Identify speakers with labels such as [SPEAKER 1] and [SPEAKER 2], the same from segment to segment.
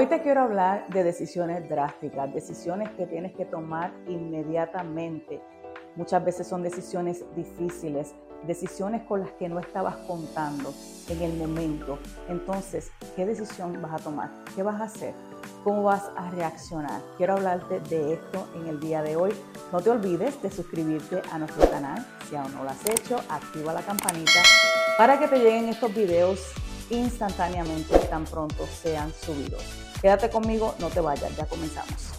[SPEAKER 1] Hoy te quiero hablar de decisiones drásticas, decisiones que tienes que tomar inmediatamente. Muchas veces son decisiones difíciles, decisiones con las que no estabas contando en el momento. Entonces, ¿qué decisión vas a tomar? ¿Qué vas a hacer? ¿Cómo vas a reaccionar? Quiero hablarte de esto en el día de hoy. No te olvides de suscribirte a nuestro canal. Si aún no lo has hecho, activa la campanita para que te lleguen estos videos instantáneamente tan pronto sean subidos. Quédate conmigo, no te vayas, ya comenzamos.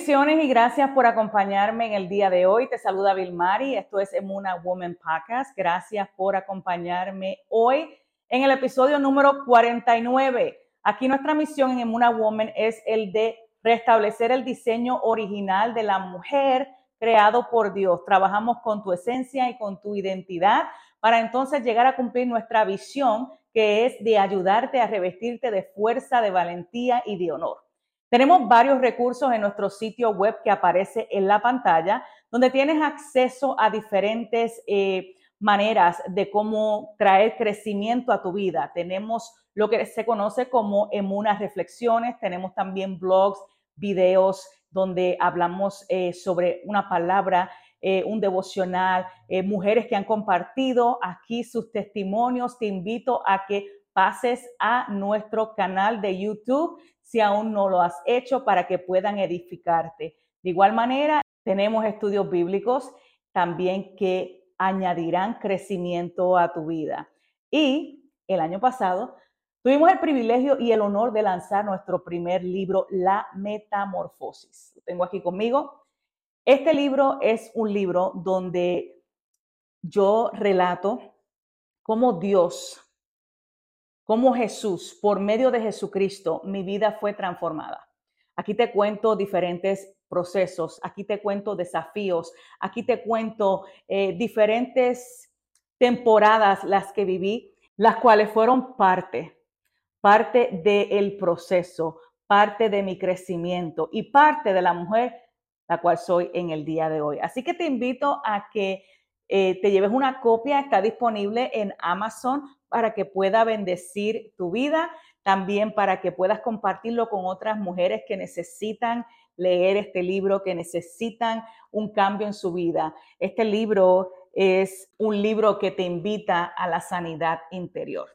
[SPEAKER 1] Bendiciones y gracias por acompañarme en el día de hoy. Te saluda Vilmari. Esto es Emuna Woman Podcast. Gracias por acompañarme hoy en el episodio número 49. Aquí nuestra misión en Emuna Woman es el de restablecer el diseño original de la mujer creado por Dios. Trabajamos con tu esencia y con tu identidad para entonces llegar a cumplir nuestra visión que es de ayudarte a revestirte de fuerza, de valentía y de honor. Tenemos varios recursos en nuestro sitio web que aparece en la pantalla, donde tienes acceso a diferentes eh, maneras de cómo traer crecimiento a tu vida. Tenemos lo que se conoce como Emunas Reflexiones, tenemos también blogs, videos donde hablamos eh, sobre una palabra, eh, un devocional, mujeres que han compartido aquí sus testimonios. Te invito a que pases a nuestro canal de YouTube si aún no lo has hecho para que puedan edificarte. De igual manera, tenemos estudios bíblicos también que añadirán crecimiento a tu vida. Y el año pasado tuvimos el privilegio y el honor de lanzar nuestro primer libro, La Metamorfosis. Lo tengo aquí conmigo. Este libro es un libro donde yo relato cómo Dios cómo Jesús, por medio de Jesucristo, mi vida fue transformada. Aquí te cuento diferentes procesos, aquí te cuento desafíos, aquí te cuento eh, diferentes temporadas las que viví, las cuales fueron parte, parte del proceso, parte de mi crecimiento y parte de la mujer la cual soy en el día de hoy. Así que te invito a que eh, te lleves una copia, está disponible en Amazon para que pueda bendecir tu vida, también para que puedas compartirlo con otras mujeres que necesitan leer este libro, que necesitan un cambio en su vida. Este libro es un libro que te invita a la sanidad interior.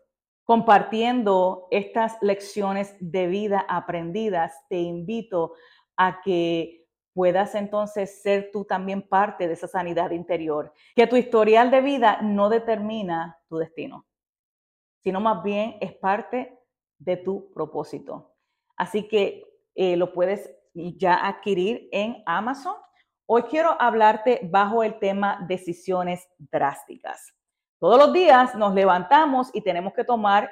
[SPEAKER 1] Compartiendo estas lecciones de vida aprendidas, te invito a que puedas entonces ser tú también parte de esa sanidad interior. Que tu historial de vida no determina tu destino, sino más bien es parte de tu propósito. Así que eh, lo puedes ya adquirir en Amazon. Hoy quiero hablarte bajo el tema decisiones drásticas. Todos los días nos levantamos y tenemos que tomar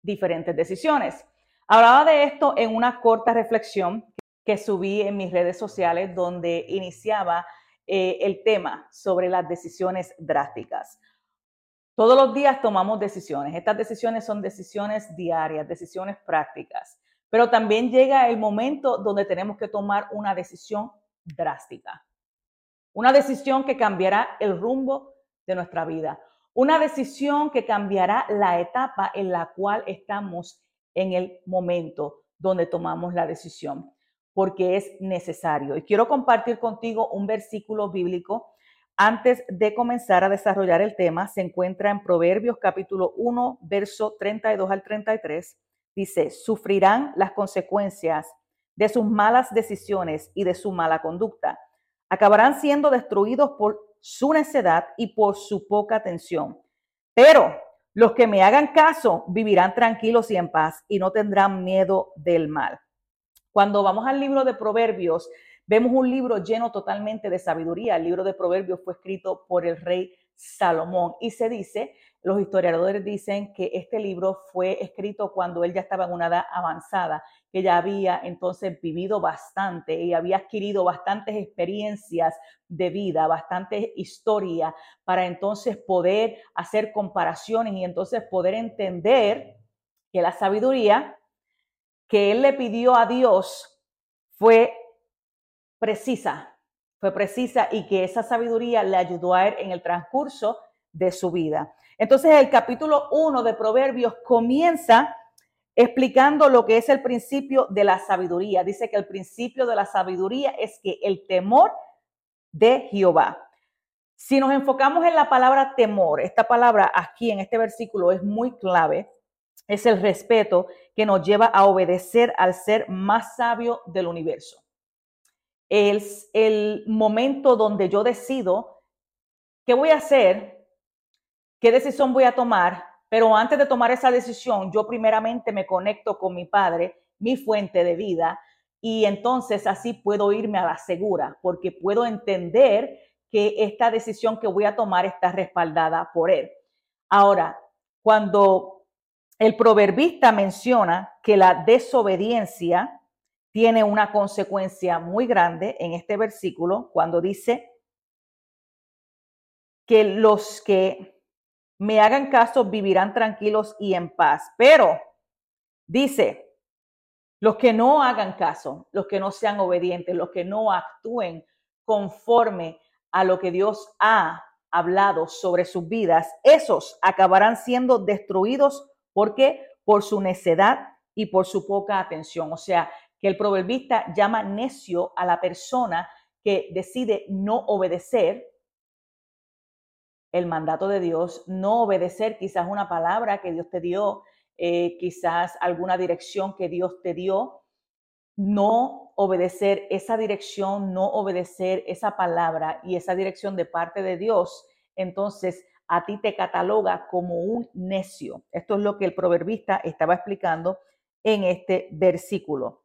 [SPEAKER 1] diferentes decisiones. Hablaba de esto en una corta reflexión que subí en mis redes sociales donde iniciaba eh, el tema sobre las decisiones drásticas. Todos los días tomamos decisiones. Estas decisiones son decisiones diarias, decisiones prácticas. Pero también llega el momento donde tenemos que tomar una decisión drástica. Una decisión que cambiará el rumbo de nuestra vida. Una decisión que cambiará la etapa en la cual estamos en el momento donde tomamos la decisión porque es necesario. Y quiero compartir contigo un versículo bíblico. Antes de comenzar a desarrollar el tema, se encuentra en Proverbios capítulo 1, verso 32 al 33. Dice, sufrirán las consecuencias de sus malas decisiones y de su mala conducta. Acabarán siendo destruidos por su necedad y por su poca atención. Pero los que me hagan caso vivirán tranquilos y en paz y no tendrán miedo del mal. Cuando vamos al libro de Proverbios, vemos un libro lleno totalmente de sabiduría. El libro de Proverbios fue escrito por el rey Salomón y se dice, los historiadores dicen que este libro fue escrito cuando él ya estaba en una edad avanzada, que ya había entonces vivido bastante y había adquirido bastantes experiencias de vida, bastante historia para entonces poder hacer comparaciones y entonces poder entender que la sabiduría que él le pidió a Dios fue precisa, fue precisa y que esa sabiduría le ayudó a él en el transcurso de su vida. Entonces el capítulo 1 de Proverbios comienza explicando lo que es el principio de la sabiduría. Dice que el principio de la sabiduría es que el temor de Jehová. Si nos enfocamos en la palabra temor, esta palabra aquí en este versículo es muy clave es el respeto que nos lleva a obedecer al ser más sabio del universo. Es el momento donde yo decido qué voy a hacer, qué decisión voy a tomar, pero antes de tomar esa decisión, yo primeramente me conecto con mi Padre, mi fuente de vida, y entonces así puedo irme a la segura, porque puedo entender que esta decisión que voy a tomar está respaldada por Él. Ahora, cuando el proverbista menciona que la desobediencia tiene una consecuencia muy grande en este versículo cuando dice que los que me hagan caso vivirán tranquilos y en paz. Pero dice, los que no hagan caso, los que no sean obedientes, los que no actúen conforme a lo que Dios ha hablado sobre sus vidas, esos acabarán siendo destruidos ¿Por qué? Por su necedad y por su poca atención. O sea, que el proverbista llama necio a la persona que decide no obedecer el mandato de Dios, no obedecer quizás una palabra que Dios te dio, eh, quizás alguna dirección que Dios te dio, no obedecer esa dirección, no obedecer esa palabra y esa dirección de parte de Dios, entonces a ti te cataloga como un necio. Esto es lo que el proverbista estaba explicando en este versículo.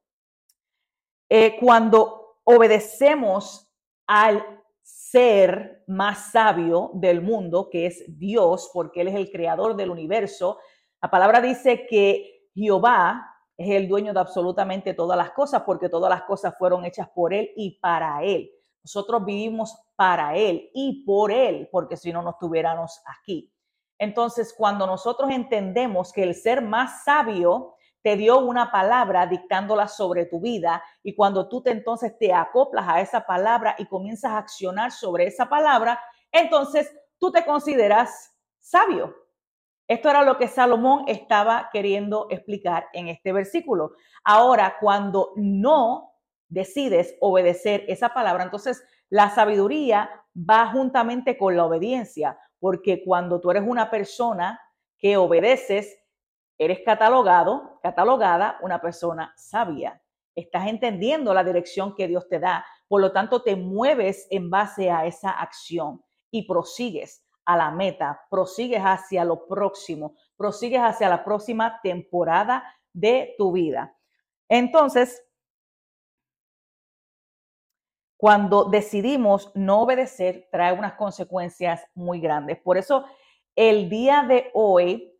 [SPEAKER 1] Eh, cuando obedecemos al ser más sabio del mundo, que es Dios, porque Él es el creador del universo, la palabra dice que Jehová es el dueño de absolutamente todas las cosas, porque todas las cosas fueron hechas por Él y para Él. Nosotros vivimos para Él y por Él, porque si no, no estuviéramos aquí. Entonces, cuando nosotros entendemos que el ser más sabio te dio una palabra dictándola sobre tu vida y cuando tú te entonces te acoplas a esa palabra y comienzas a accionar sobre esa palabra, entonces tú te consideras sabio. Esto era lo que Salomón estaba queriendo explicar en este versículo. Ahora, cuando no decides obedecer esa palabra, entonces la sabiduría va juntamente con la obediencia, porque cuando tú eres una persona que obedeces, eres catalogado, catalogada una persona sabia. Estás entendiendo la dirección que Dios te da, por lo tanto te mueves en base a esa acción y prosigues a la meta, prosigues hacia lo próximo, prosigues hacia la próxima temporada de tu vida. Entonces, cuando decidimos no obedecer, trae unas consecuencias muy grandes. Por eso, el día de hoy,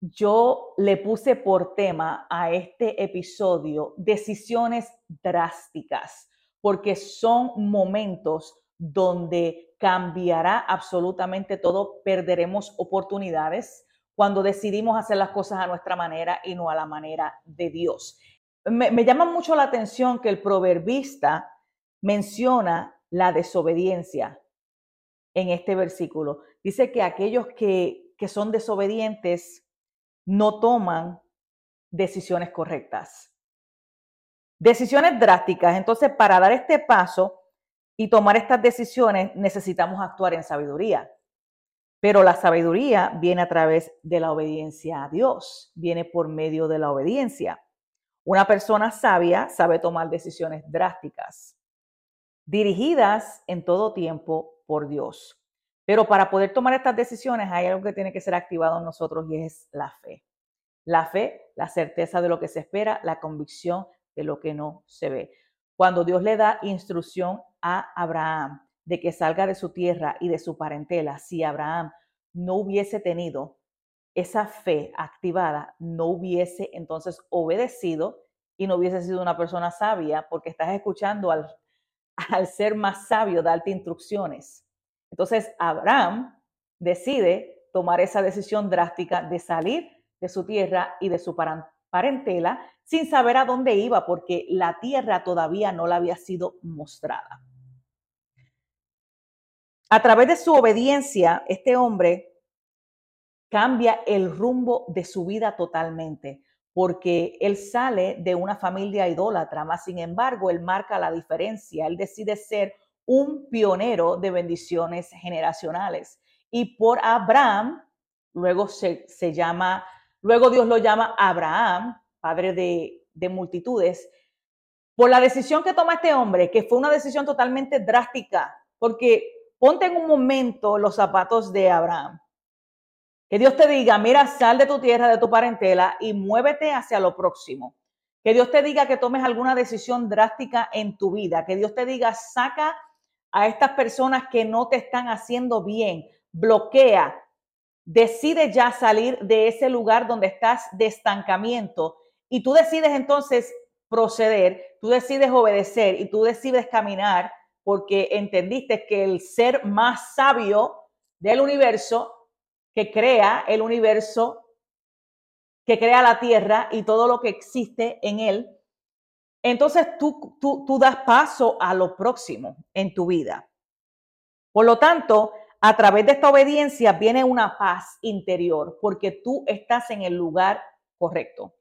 [SPEAKER 1] yo le puse por tema a este episodio decisiones drásticas, porque son momentos donde cambiará absolutamente todo, perderemos oportunidades cuando decidimos hacer las cosas a nuestra manera y no a la manera de Dios. Me, llama mucho la atención que el proverbista menciona la desobediencia en este versículo. Dice que aquellos que, que son desobedientes no toman decisiones correctas. Decisiones drásticas. Entonces, para dar este paso y tomar estas decisiones, necesitamos actuar en sabiduría. Pero la sabiduría viene a través de la obediencia a Dios, viene por medio de la obediencia. Una persona sabia sabe tomar decisiones drásticas dirigidas en todo tiempo por Dios. Pero para poder tomar estas decisiones hay algo que tiene que ser activado en nosotros y es la fe. La fe, la certeza de lo que se espera, la convicción de lo que no se ve. cuando Dios le da instrucción a Abraham de que salga de su tierra y de su parentela, si Abraham no hubiese tenido esa fe activada, no hubiese entonces obedecido y no hubiese sido una persona sabia porque estás escuchando al, al ser más sabio darte instrucciones. Entonces Abraham decide tomar esa decisión drástica de salir de su tierra y de su parentela sin saber a dónde iba porque la tierra todavía no la había sido mostrada. A través de su obediencia, este hombre cambia el rumbo de su vida totalmente, porque él sale de una familia idólatra, más sin embargo, él marca la diferencia, él decide ser un pionero de bendiciones generacionales. Y por Abraham, luego se, llama, luego Dios lo llama Abraham, padre de, de multitudes, por la decisión que toma este hombre, que fue una decisión totalmente drástica, porque ponte en un momento los zapatos de Abraham. Que Dios te diga, mira, sal de tu tierra, de tu parentela y muévete hacia lo próximo. Que Dios te diga que tomes alguna decisión drástica en tu vida. Que Dios te diga, saca a estas personas que no te están haciendo bien. Bloquea. Decide ya salir de ese lugar donde estás de estancamiento. Y tú decides entonces proceder, tú decides obedecer y tú decides caminar porque entendiste que el ser más sabio del universo, que crea el universo, que crea la tierra y todo lo que existe en él, entonces tú, tú, tú das paso a lo próximo en tu vida. Por lo tanto, a través de esta obediencia viene una paz interior, porque tú estás en el lugar correcto.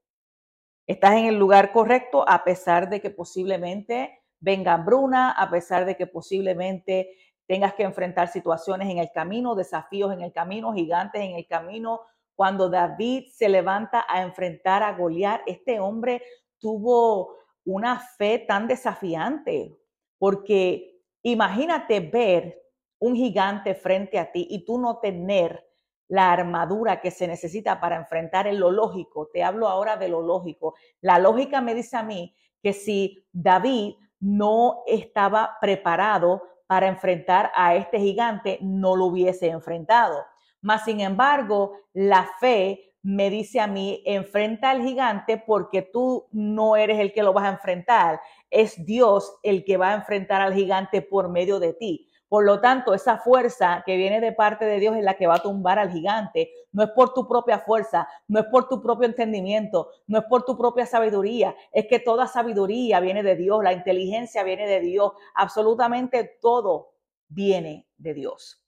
[SPEAKER 1] Estás en el lugar correcto a pesar de que posiblemente venga hambruna, a pesar de que posiblemente tengas que enfrentar situaciones en el camino, desafíos en el camino, gigantes en el camino. Cuando David se levanta a enfrentar a Goliat, este hombre tuvo una fe tan desafiante, porque imagínate ver un gigante frente a ti y tú no tener la armadura que se necesita para enfrentar en lo lógico. Te hablo ahora de lo lógico. La lógica me dice a mí que si David no estaba preparado para enfrentar a este gigante, no lo hubiese enfrentado. Mas, sin embargo, la fe me dice a mí, enfrenta al gigante porque tú no eres el que lo vas a enfrentar, es Dios el que va a enfrentar al gigante por medio de ti. Por lo tanto, esa fuerza que viene de parte de Dios es la que va a tumbar al gigante. No es por tu propia fuerza, no es por tu propio entendimiento, no es por tu propia sabiduría. Es que toda sabiduría viene de Dios, la inteligencia viene de Dios, absolutamente todo viene de Dios.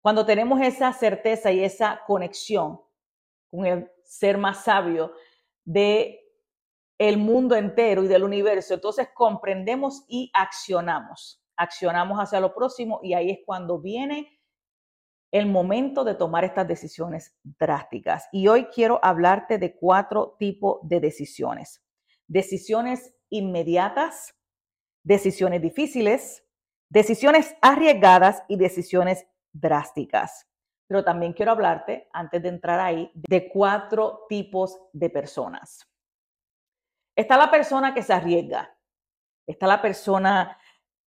[SPEAKER 1] Cuando tenemos esa certeza y esa conexión con el ser más sabio de el mundo entero y del universo, entonces comprendemos y accionamos accionamos hacia lo próximo y ahí es cuando viene el momento de tomar estas decisiones drásticas. Y hoy quiero hablarte de cuatro tipos de decisiones. Decisiones inmediatas, decisiones difíciles, decisiones arriesgadas y decisiones drásticas. Pero también quiero hablarte, antes de entrar ahí, de cuatro tipos de personas. Está la persona que se arriesga. Está la persona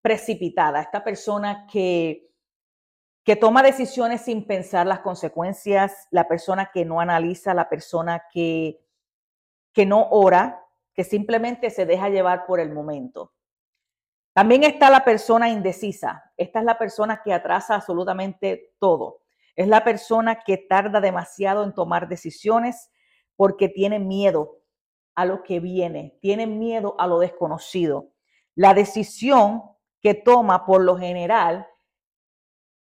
[SPEAKER 1] precipitada, esta persona que, que toma decisiones sin pensar las consecuencias, la persona que no analiza, la persona que, que no ora, que simplemente se deja llevar por el momento. También está la persona indecisa. Esta es la persona que atrasa absolutamente todo. Es la persona que tarda demasiado en tomar decisiones porque tiene miedo a lo que viene, tiene miedo a lo desconocido. La decisión que toma por lo general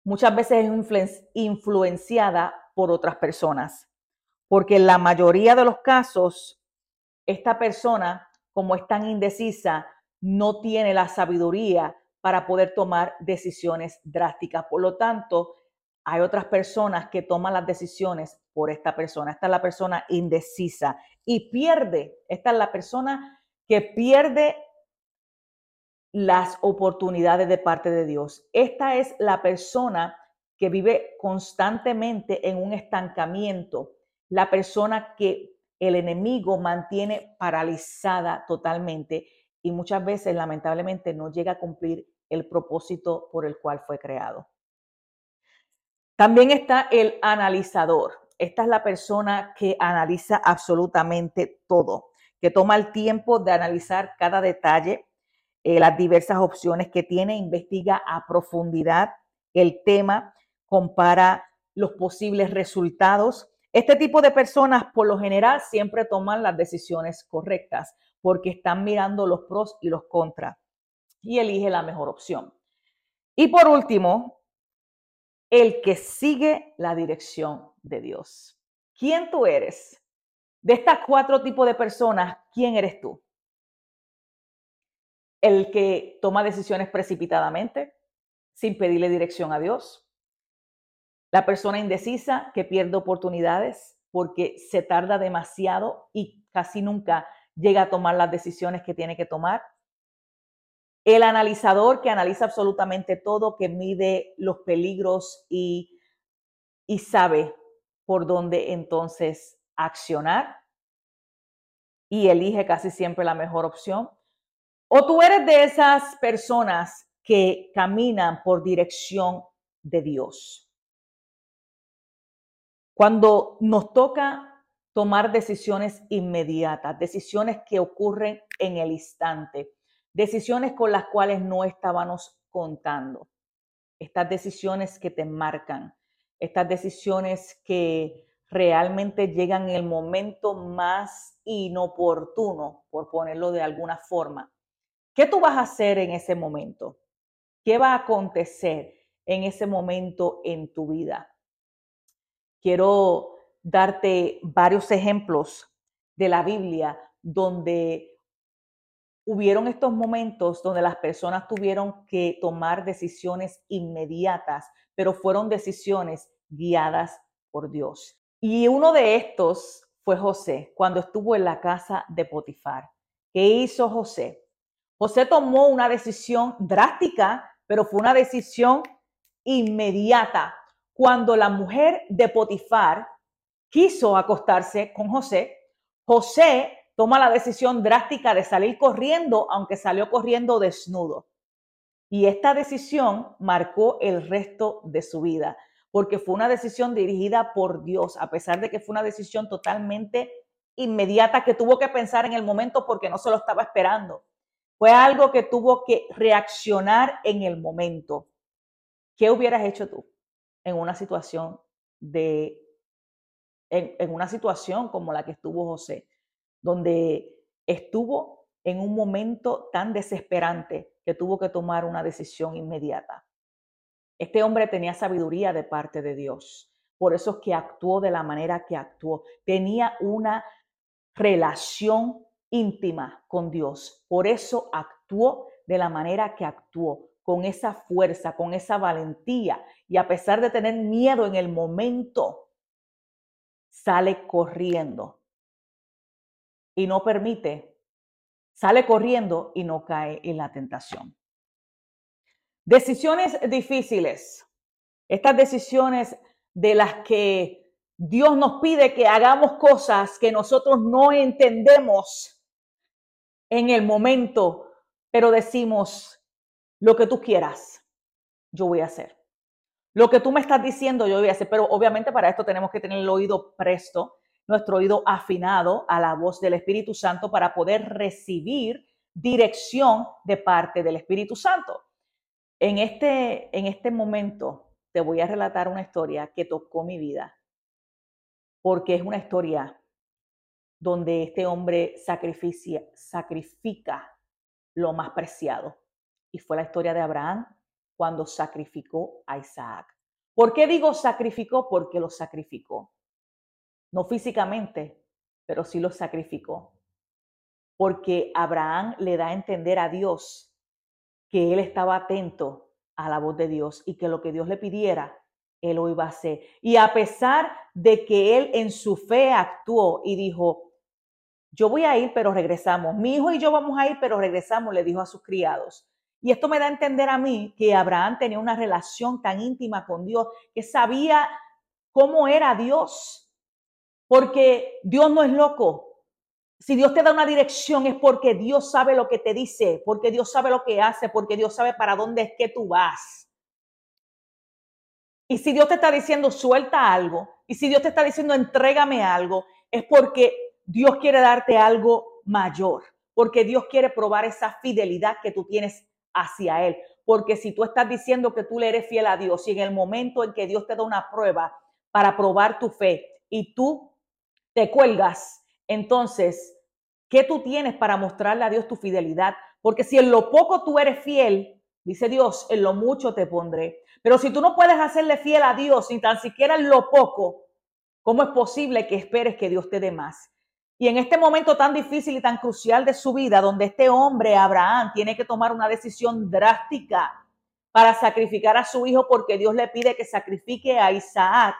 [SPEAKER 1] muchas veces es influenciada por otras personas. Porque en la mayoría de los casos, esta persona, como es tan indecisa, no tiene la sabiduría para poder tomar decisiones drásticas. Por lo tanto, hay otras personas que toman las decisiones por esta persona. Esta es la persona indecisa y pierde. Esta es la persona que pierde las oportunidades de parte de Dios. Esta es la persona que vive constantemente en un estancamiento, la persona que el enemigo mantiene paralizada totalmente y muchas veces lamentablemente no llega a cumplir el propósito por el cual fue creado. También está el analizador. Esta es la persona que analiza absolutamente todo, que toma el tiempo de analizar cada detalle, eh, las diversas opciones que tiene, investiga a profundidad el tema, compara los posibles resultados. Este tipo de personas, por lo general, siempre toman las decisiones correctas porque están mirando los pros y los contras y elige la mejor opción. Y por último, el que sigue la dirección de Dios. ¿Quién tú eres? De estas cuatro tipos de personas, ¿quién eres tú? El que toma decisiones precipitadamente, sin pedirle dirección a Dios. La persona indecisa que pierde oportunidades porque se tarda demasiado y casi nunca llega a tomar las decisiones que tiene que tomar. El analizador que analiza absolutamente todo, que mide los peligros y, y sabe por dónde entonces accionar y elige casi siempre la mejor opción. O tú eres de esas personas que caminan por dirección de Dios. Cuando nos toca tomar decisiones inmediatas, decisiones que ocurren en el instante, decisiones con las cuales no estábamos contando. Estas decisiones que te marcan, estas decisiones que realmente llegan en el momento más inoportuno, por ponerlo de alguna forma. ¿Qué tú vas a hacer en ese momento? ¿Qué va a acontecer en ese momento en tu vida? Quiero darte varios ejemplos de la Biblia donde hubieron estos momentos donde las personas tuvieron que tomar decisiones inmediatas, pero fueron decisiones guiadas por Dios. Y uno de estos fue José, cuando estuvo en la casa de Potifar. ¿Qué hizo José? José tomó una decisión drástica, pero fue una decisión inmediata. Cuando la mujer de Potifar quiso acostarse con José, José toma la decisión drástica de salir corriendo, aunque salió corriendo desnudo. Y esta decisión marcó el resto de su vida, porque fue una decisión dirigida por Dios, a pesar de que fue una decisión totalmente inmediata que tuvo que pensar en el momento porque no se lo estaba esperando. Fue algo que tuvo que reaccionar en el momento. ¿Qué hubieras hecho tú en una situación de en, una situación como la que estuvo José, donde estuvo en un momento tan desesperante que tuvo que tomar una decisión inmediata. Este hombre tenía sabiduría de parte de Dios, por eso es que actuó de la manera que actuó. Tenía una relación íntima con Dios, por eso actuó de la manera que actuó, con esa fuerza, con esa valentía, y a pesar de tener miedo en el momento, sale corriendo y no permite, sale corriendo y no cae en la tentación. Decisiones difíciles. Estas decisiones de las que Dios nos pide que hagamos cosas que nosotros no entendemos en el momento, pero decimos, lo que tú quieras, yo voy a hacer. Lo que tú me estás diciendo, yo voy a hacer, pero obviamente para esto tenemos que tener el oído presto, nuestro oído afinado a la voz del Espíritu Santo para poder recibir dirección de parte del Espíritu Santo. En este, en este momento te voy a relatar una historia que tocó mi vida, porque es una historia donde este hombre sacrificia, sacrifica lo más preciado. Y fue la historia de Abraham cuando sacrificó a Isaac. ¿Por qué digo sacrificó? Porque lo sacrificó. No físicamente, pero sí lo sacrificó. Porque Abraham le da a entender a Dios que él estaba atento a la voz de Dios y que lo que Dios le pidiera, él lo iba a hacer. Y a pesar de que él en su fe actuó y dijo, yo voy a ir, pero regresamos. Mi hijo y yo vamos a ir, pero regresamos, le dijo a sus criados. Y esto me da a entender a mí que Abraham tenía una relación tan íntima con Dios, que sabía cómo era Dios, porque Dios no es loco. Si Dios te da una dirección es porque Dios sabe lo que te dice, porque Dios sabe lo que hace, porque Dios sabe para dónde es que tú vas. Y si Dios te está diciendo suelta algo, y si Dios te está diciendo entrégame algo, es porque Dios quiere darte algo mayor, porque Dios quiere probar esa fidelidad que tú tienes hacia Él. Porque si tú estás diciendo que tú le eres fiel a Dios y en el momento en que Dios te da una prueba para probar tu fe y tú te cuelgas, entonces, ¿qué tú tienes para mostrarle a Dios tu fidelidad? Porque si en lo poco tú eres fiel, dice Dios, en lo mucho te pondré. Pero si tú no puedes hacerle fiel a Dios ni tan siquiera en lo poco, ¿cómo es posible que esperes que Dios te dé más? Y en este momento tan difícil y tan crucial de su vida, donde este hombre, Abraham, tiene que tomar una decisión drástica para sacrificar a su hijo porque Dios le pide que sacrifique a Isaac,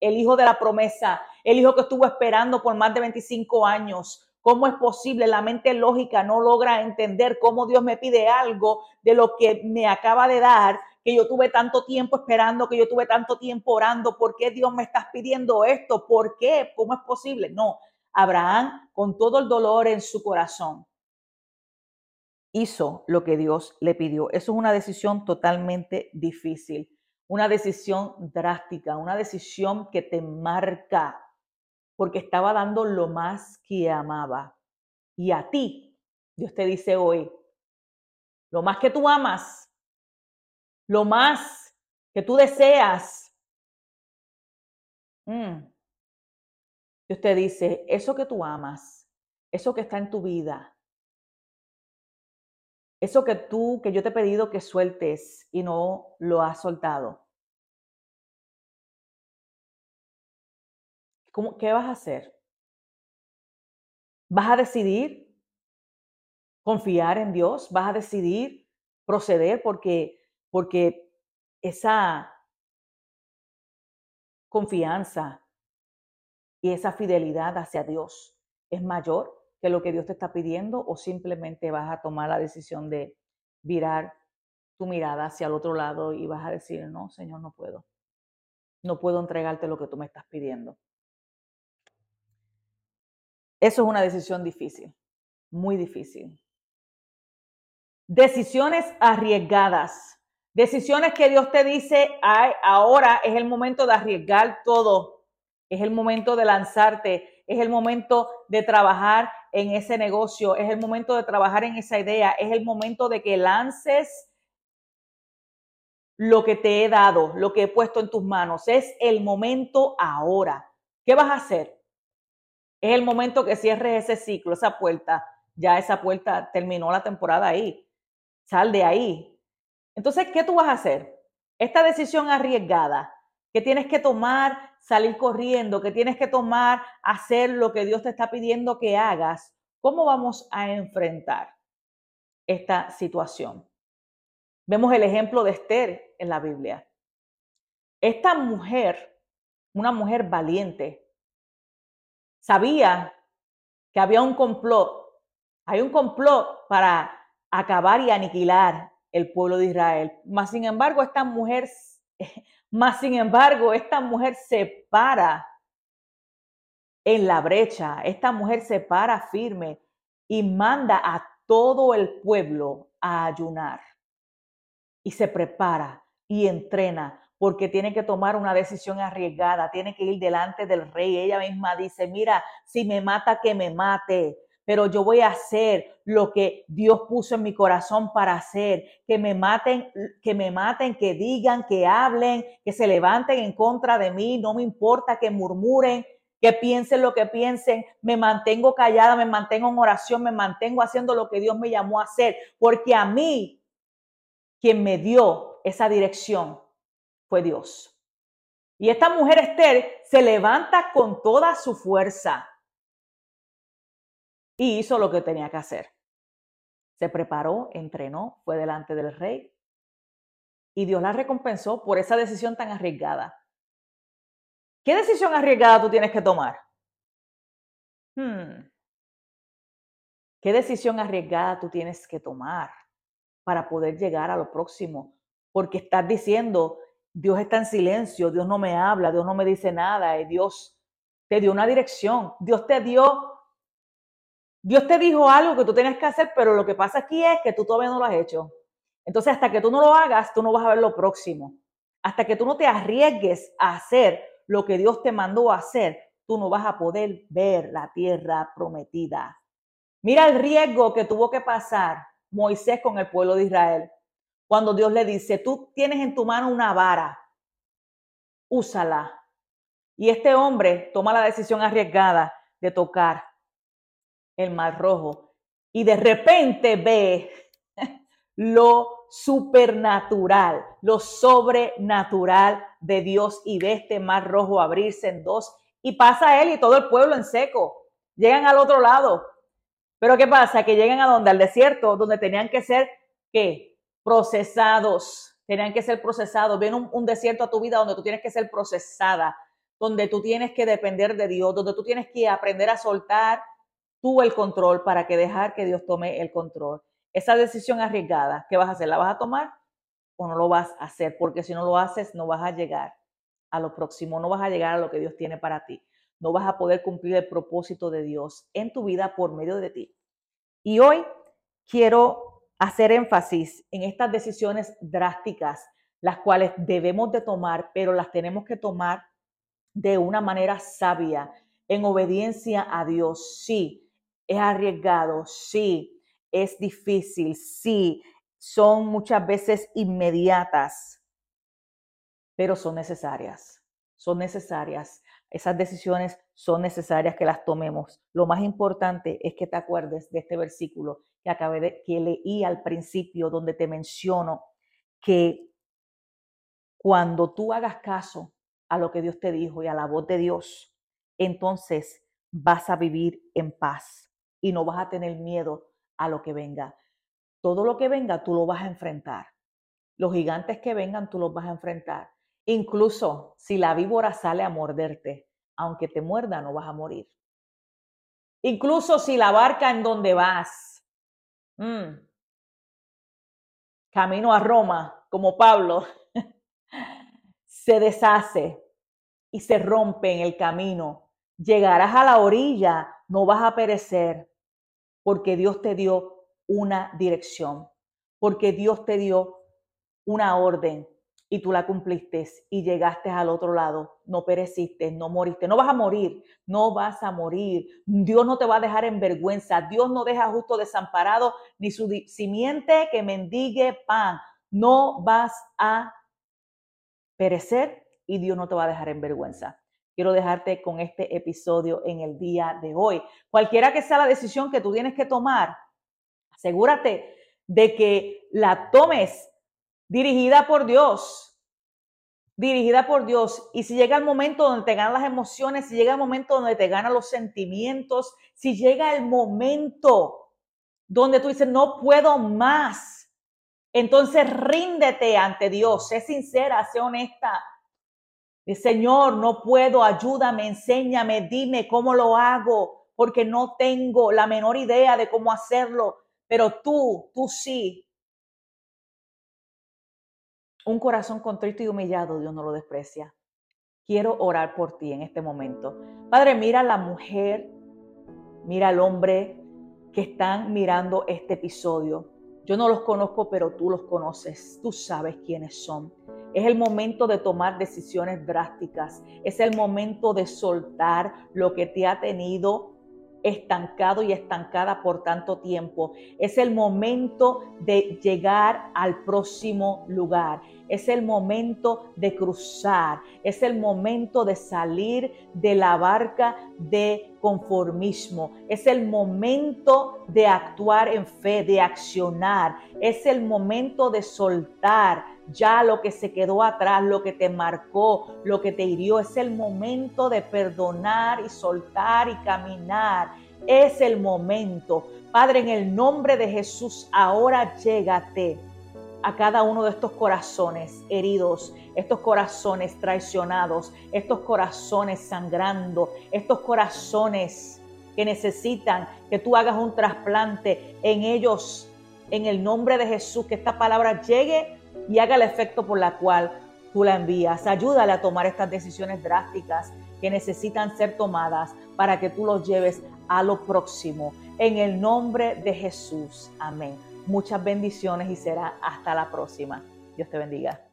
[SPEAKER 1] el hijo de la promesa, el hijo que estuvo esperando por más de 25 años. ¿Cómo es posible? La mente lógica no logra entender cómo Dios me pide algo de lo que me acaba de dar, que yo tuve tanto tiempo esperando, que yo tuve tanto tiempo orando. ¿Por qué Dios me estás pidiendo esto? ¿Por qué? ¿Cómo es posible? No, Abraham, con todo el dolor en su corazón, hizo lo que Dios le pidió. Eso es una decisión totalmente difícil, una decisión drástica, una decisión que te marca, porque estaba dando lo más que amaba. Y a ti, Dios te dice hoy, lo más que tú amas, lo más que tú deseas, mm, Dios te dice, eso que tú amas, eso que está en tu vida, eso que tú, que yo te he pedido que sueltes y no lo has soltado. ¿Cómo, ¿Qué vas a hacer? ¿Vas a decidir confiar en Dios? ¿Vas a decidir proceder porque, porque esa confianza, y esa fidelidad hacia Dios es mayor que lo que Dios te está pidiendo o simplemente vas a tomar la decisión de virar tu mirada hacia el otro lado y vas a decir, no, Señor, no puedo. No puedo entregarte lo que tú me estás pidiendo. Eso es una decisión difícil, muy difícil. Decisiones arriesgadas. Decisiones que Dios te dice, Ay, ahora es el momento de arriesgar todo es el momento de lanzarte, es el momento de trabajar en ese negocio, es el momento de trabajar en esa idea, es el momento de que lances lo que te he dado, lo que he puesto en tus manos. Es el momento ahora. ¿Qué vas a hacer? Es el momento que cierres ese ciclo, esa puerta. Ya esa puerta terminó la temporada ahí. Sal de ahí. Entonces, ¿qué tú vas a hacer? Esta decisión arriesgada que tienes que tomar salir corriendo, que tienes que tomar, hacer lo que Dios te está pidiendo que hagas, ¿cómo vamos a enfrentar esta situación? Vemos el ejemplo de Esther en la Biblia. Esta mujer, una mujer valiente, sabía que había un complot, hay un complot para acabar y aniquilar el pueblo de Israel. Mas, sin embargo, esta mujer mas, sin embargo, esta mujer se para en la brecha, esta mujer se para firme y manda a todo el pueblo a ayunar. Y se prepara y entrena porque tiene que tomar una decisión arriesgada, tiene que ir delante del rey. Ella misma dice, mira, si me mata, que me mate pero yo voy a hacer lo que Dios puso en mi corazón para hacer, que me maten, que me maten, que digan, que hablen, que se levanten en contra de mí, no me importa que murmuren, que piensen lo que piensen, me mantengo callada, me mantengo en oración, me mantengo haciendo lo que Dios me llamó a hacer, porque a mí quien me dio esa dirección fue Dios. Y esta mujer Esther se levanta con toda su fuerza y hizo lo que tenía que hacer. Se preparó, entrenó, fue delante del rey y Dios la recompensó por esa decisión tan arriesgada. ¿Qué decisión arriesgada tú tienes que tomar? Hmm. ¿Qué decisión arriesgada tú tienes que tomar para poder llegar a lo próximo? Porque estás diciendo, Dios está en silencio, Dios no me habla, Dios no me dice nada, y Dios te dio una dirección, Dios te dio Dios te dijo algo que tú tienes que hacer, pero lo que pasa aquí es que tú todavía no lo has hecho. Entonces, hasta que tú no lo hagas, tú no vas a ver lo próximo. Hasta que tú no te arriesgues a hacer lo que Dios te mandó a hacer, tú no vas a poder ver la tierra prometida. Mira el riesgo que tuvo que pasar Moisés con el pueblo de Israel. Cuando Dios le dice, tú tienes en tu mano una vara, úsala. Y este hombre toma la decisión arriesgada de tocar el mar rojo y de repente ve lo supernatural, lo sobrenatural de Dios y ve este mar rojo abrirse en dos y pasa él y todo el pueblo en seco. Llegan al otro lado. Pero ¿qué pasa? Que llegan a donde? Al desierto, donde tenían que ser, ¿qué? Procesados. Tenían que ser procesados. Viene un desierto a tu vida donde tú tienes que ser procesada, donde tú tienes que depender de Dios, donde tú tienes que aprender a soltar tú el control para que dejar que Dios tome el control. Esa decisión arriesgada, ¿qué vas a hacer? ¿La vas a tomar o no lo vas a hacer? Porque si no lo haces, no vas a llegar a lo próximo, no vas a llegar a lo que Dios tiene para ti. No vas a poder cumplir el propósito de Dios en tu vida por medio de ti. Y hoy quiero hacer énfasis en estas decisiones drásticas, las cuales debemos de tomar, pero las tenemos que tomar de una manera sabia, en obediencia a Dios. Sí, es arriesgado, sí, es difícil, sí, son muchas veces inmediatas, pero son necesarias, son necesarias. Esas decisiones son necesarias que las tomemos. Lo más importante es que te acuerdes de este versículo que acabé de, que leí al principio, donde te menciono que cuando tú hagas caso a lo que Dios te dijo y a la voz de Dios, entonces vas a vivir en paz y no vas a tener miedo a lo que venga. Todo lo que venga, tú lo vas a enfrentar. Los gigantes que vengan, tú los vas a enfrentar. Incluso si la víbora sale a morderte, aunque te muerda, no vas a morir. Incluso si la barca en donde vas, mm, camino a Roma, como Pablo, se deshace y se rompe en el camino, llegarás a la orilla, no vas a perecer, porque Dios te dio una dirección, porque Dios te dio una orden y tú la cumpliste y llegaste al otro lado, no pereciste, no moriste, no vas a morir, no vas a morir. Dios no te va a dejar en vergüenza, Dios no deja justo desamparado ni su simiente que mendigue pan. No vas a perecer y Dios no te va a dejar en vergüenza quiero dejarte con este episodio en el día de hoy. Cualquiera que sea la decisión que tú tienes que tomar, asegúrate de que la tomes dirigida por Dios, dirigida por Dios. Y si llega el momento donde te ganan las emociones, si llega el momento donde te ganan los sentimientos, si llega el momento donde tú dices, no puedo más, entonces ríndete ante Dios, sé sincera, sé honesta Señor, no puedo, ayúdame, enséñame, dime cómo lo hago, porque no tengo la menor idea de cómo hacerlo, pero tú, tú sí. Un corazón contrito y humillado, Dios no lo desprecia. Quiero orar por ti en este momento. Padre, mira a la mujer, mira al hombre que están mirando este episodio. Yo no los conozco, pero tú los conoces. Tú sabes quiénes son. Es el momento de tomar decisiones drásticas. Es el momento de soltar lo que te ha tenido estancado y estancada por tanto tiempo. Es el momento de llegar al próximo lugar. Es el momento de cruzar. Es el momento de salir de la barca de conformismo. Es el momento de actuar en fe, de accionar. Es el momento de soltar ya lo que se quedó atrás, lo que te marcó, lo que te hirió. Es el momento de perdonar y soltar y caminar. Es el momento. Padre, en el nombre de Jesús, ahora llégate a cada uno de estos corazones heridos, estos corazones traicionados, estos corazones sangrando, estos corazones que necesitan que tú hagas un trasplante en ellos, en el nombre de Jesús, que esta palabra llegue y haga el efecto por la cual tú la envías. Ayúdale a tomar estas decisiones drásticas que necesitan ser tomadas para que tú los lleves a lo próximo. en el nombre de Jesús. Amén. Muchas bendiciones y será hasta la próxima. Dios te bendiga.